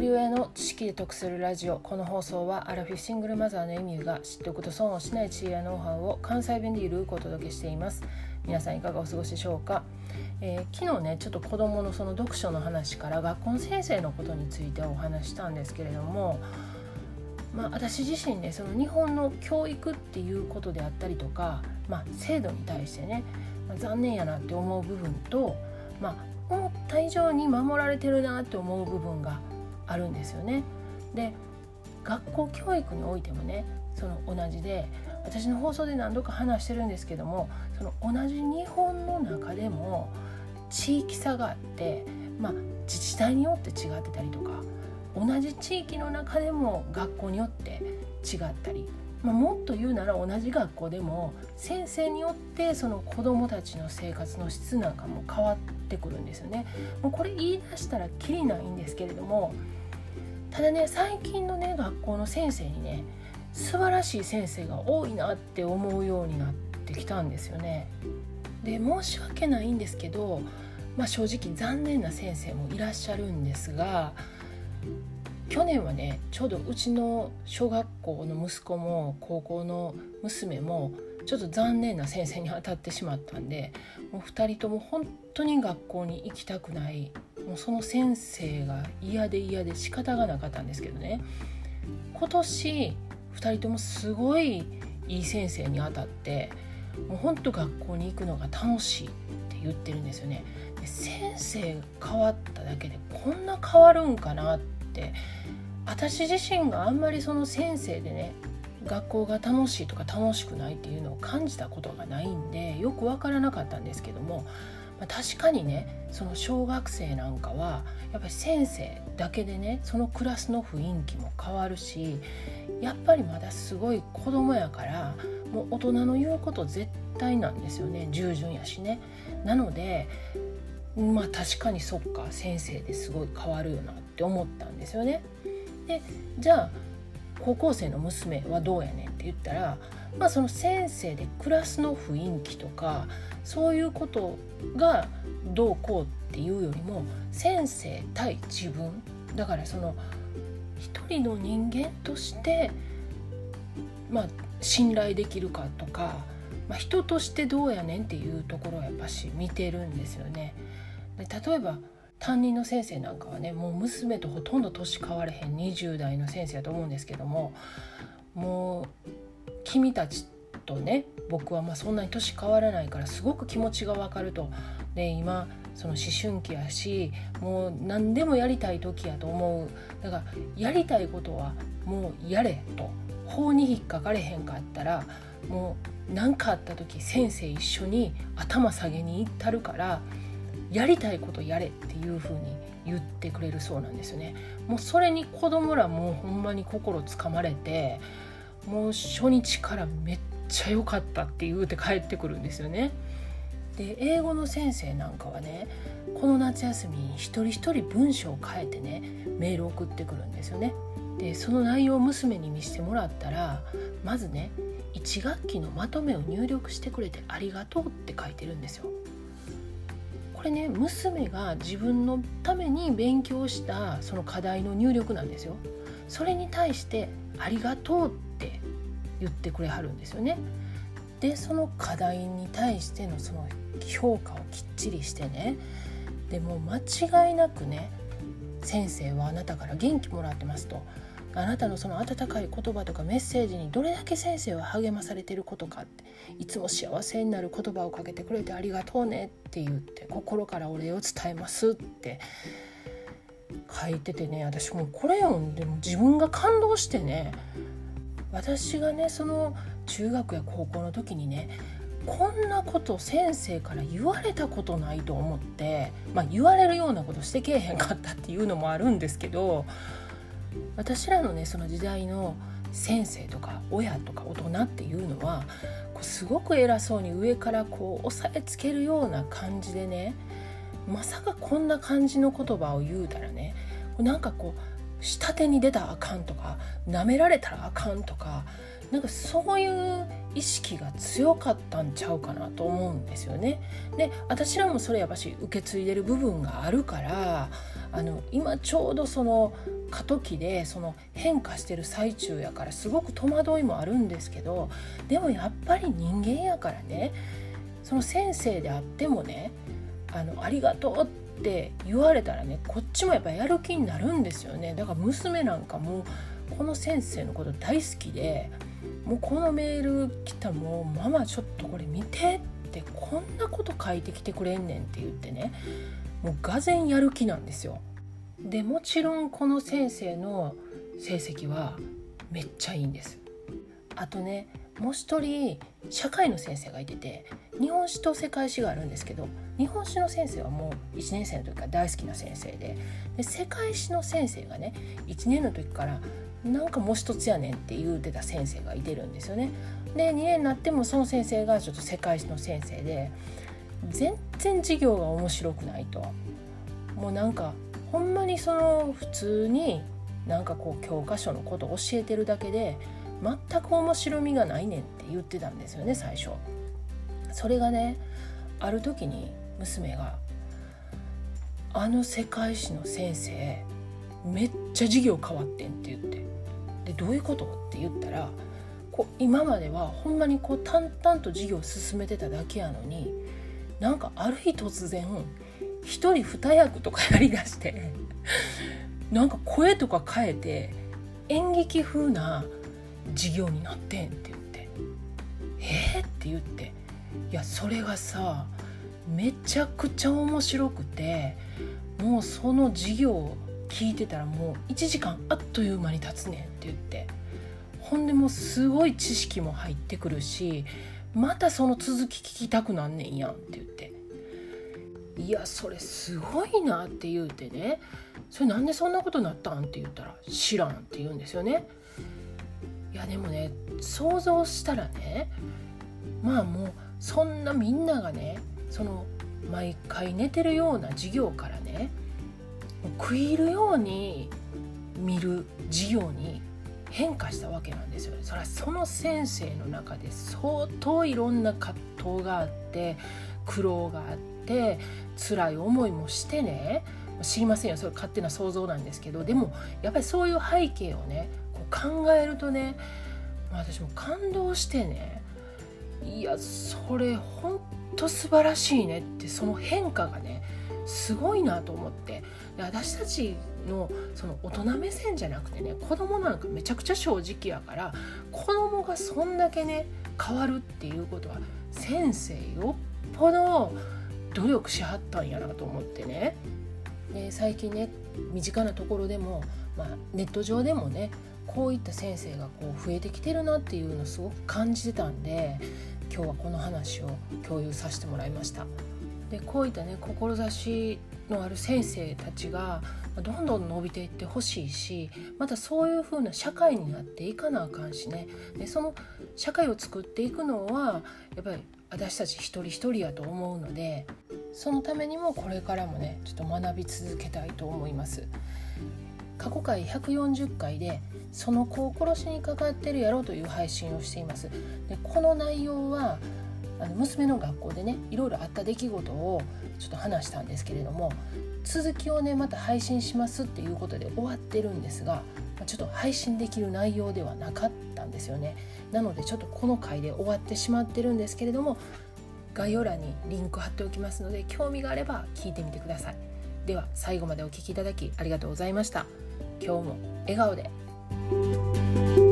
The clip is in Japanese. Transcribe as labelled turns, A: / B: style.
A: 人親の知識で得するラジオこの放送はアラフィフシングルマザーのエミューが知っておくと損をしない知恵やノウハウを関西弁でゆるくお届けしています。皆さんいかがお過ごしでしょうか、えー、昨日ねちょっと子どものその読書の話から学校の先生のことについてお話したんですけれどもまあ、私自身ねその日本の教育っていうことであったりとか、まあ、制度に対してね、まあ、残念やなって思う部分と、まあ、思った以上に守られてるなって思う部分があるんですよね。で学校教育においてもねその同じで私の放送で何度か話してるんですけどもその同じ日本の中でも地域差があって、まあ、自治体によって違ってたりとか同じ地域の中でも学校によって違ったり、ま、もっと言うなら同じ学校でも先生によってその子どもたちの生活の質なんかも変わってくるんですよね。もうこれ言い出したらきりないんですけれどもただね最近のね学校の先生にね素晴らしい先生が多いなって思うようになってきたんですよね。で申し訳ないんですけど、まあ、正直残念な先生もいらっしゃるんですが去年はねちょうどうちの小学校の息子も高校の娘もちょっと残念な先生に当たってしまったんでもう2人とも本当に学校に行きたくないもうその先生が嫌で嫌で仕方がなかったんですけどね今年2人ともすごいいい先生に当たってもうほんと学校に行くのが楽しいって言ってるんですよね。で先生変わっただけでこんな変わるんかなって私自身があんまりその先生でね学校が楽しいとか楽しくないっていうのを感じたことがないんでよく分からなかったんですけども、まあ、確かにねその小学生なんかはやっぱり先生だけでねそのクラスの雰囲気も変わるしやっぱりまだすごい子供やからもう大人の言うこと絶対なんですよね従順やしね。なのでまあ確かにそっか先生ですごい変わるよなって思ったんですよね。でじゃあ高校生の娘はどうやねんって言ったら、まあ、その先生でクラスの雰囲気とかそういうことがどうこうっていうよりも先生対自分だからその一人の人間としてまあ信頼できるかとか、まあ、人としてどうやねんっていうところをやっぱし見てるんですよね。で例えば担任の先生なんかはねもう娘とほとんど年変われへん20代の先生だと思うんですけどももう君たちとね僕はまそんなに年変わらないからすごく気持ちが分かると。で今その思春期やしもう何でもやりたい時やと思うだからやりたいことはもうやれと法に引っかかれへんかったらもう何かあった時先生一緒に頭下げに行ったるからやりたいことやれっていう風に言ってくれるそうなんですよね。もうそれに子供らもほんまに心つかまれてもう初日からめっちゃ良かったって言うて帰ってくるんですよね。で英語の先生なんかはねこの夏休みに一人一人文章を変えてねメール送ってくるんですよね。でその内容を娘に見せてもらったらまずね1学期のまとめを入力してくれてありがとうって書いてるんですよ。これね娘が自分のために勉強したその課題の入力なんですよ。それに対して「ありがとう」って言ってくれはるんですよね。でその課題に対してのその評価をきっちりしてねでも間違いなくね先生はあなたから元気もらってますとあなたのその温かい言葉とかメッセージにどれだけ先生は励まされてることかっていつも幸せになる言葉をかけてくれてありがとうねって言って心からお礼を伝えますって書いててね私もうこれ読んでも自分が感動してね私がねその中学や高校の時にねこんなこと先生から言われたことないと思ってまあ言われるようなことしてけえへんかったっていうのもあるんですけど私らのねその時代の先生とか親とか大人っていうのはこうすごく偉そうに上からこう押さえつけるような感じでねまさかこんな感じの言葉を言うたらねなんかこう下手に出たらあかんとか舐められたらあかんとかなんかそういう意識が強かったんちゃうかなと思うんですよね。で私らもそれやっぱし受け継いでる部分があるからあの今ちょうどその過渡期でその変化してる最中やからすごく戸惑いもあるんですけどでもやっぱり人間やからねその先生であってもねあのありがとうって言われたらねこっちもやっぱやる気になるんですよねだから娘なんかもこの先生のこと大好きでもうこのメール来たもうママちょっとこれ見てってこんなこと書いてきてくれんねんって言ってねもうがぜやる気なんですよ。でもちろんこの先生の成績はめっちゃいいんです。あとねもう一人社会の先生がいてて日本史と世界史があるんですけど日本史の先生はもう1年生の時から大好きな先生でで世界史の先生がね1年の時からなんかもう一つやねんって言うてた先生がいてるんですよね。で2年になってもその先生がちょっと世界史の先生で全然授業が面白くないと。もうなんかほんまにその普通になんかこう教科書のこと教えてるだけで全く面白みがないねんって言ってたんですよね最初。それがねある時に娘が「あの世界史の先生めっちゃ授業変わってん」って言ってでどういうことって言ったらこう今まではほんまにこう淡々と授業を進めてただけやのになんかある日突然一人二役とかやりだしてなんか声とか変えて演劇風な授業になってんって言って「えー?」って言っていやそれがさめちゃくちゃ面白くてもうその授業を聞いてたらもう1時間あっという間に経つねんって言ってほんでもうすごい知識も入ってくるしまたその続き聞きたくなんねんやんって言っていやそれすごいなって言うてね。それなんでそんなことになったんって言ったら知らんって言うんですよね。いやでもね想像したらねまあもうそんなみんながねその毎回寝てるような授業からね食い入るように見る授業に変化したわけなんですよそれはその先生の中で相当いろんな葛藤があって苦労があって辛い思いもしてね知りませんよ。それ勝手な想像なんですけどでもやっぱりそういう背景をねこう考えるとね私も感動してねいやそれほんと素晴らしいねってその変化がねすごいなと思って。で私たちのその大人目線じゃなくてね子供なんかめちゃくちゃ正直やから子供がそんだけね変わるっていうことは先生よっぽど努力しはったんやなと思ってねで最近ね身近なところでも、まあ、ネット上でもねこういった先生がこう増えてきてるなっていうのをすごく感じてたんで今日はこの話を共有させてもらいました。でこういったね志のある先生たちがどんどん伸びていってほしいしまたそういう風な社会になっていかなあかんしねでその社会を作っていくのはやっぱり私たち一人一人やと思うのでそのためにもこれからもねちょっと学び続けたいと思います。過去回140回でその子を殺しにかかってるやろうという配信をしています。でこの内容はあの娘の学校でねいろいろあった出来事をちょっと話したんですけれども続きをねまた配信しますっていうことで終わってるんですがちょっと配信できる内容ではなかったんですよね。なのでちょっとこの回で終わってしまってるんですけれども概要欄にリンク貼っておきますので興味があれば聞いてみてください。では最後までお聴きいただきありがとうございました。今日も笑顔で。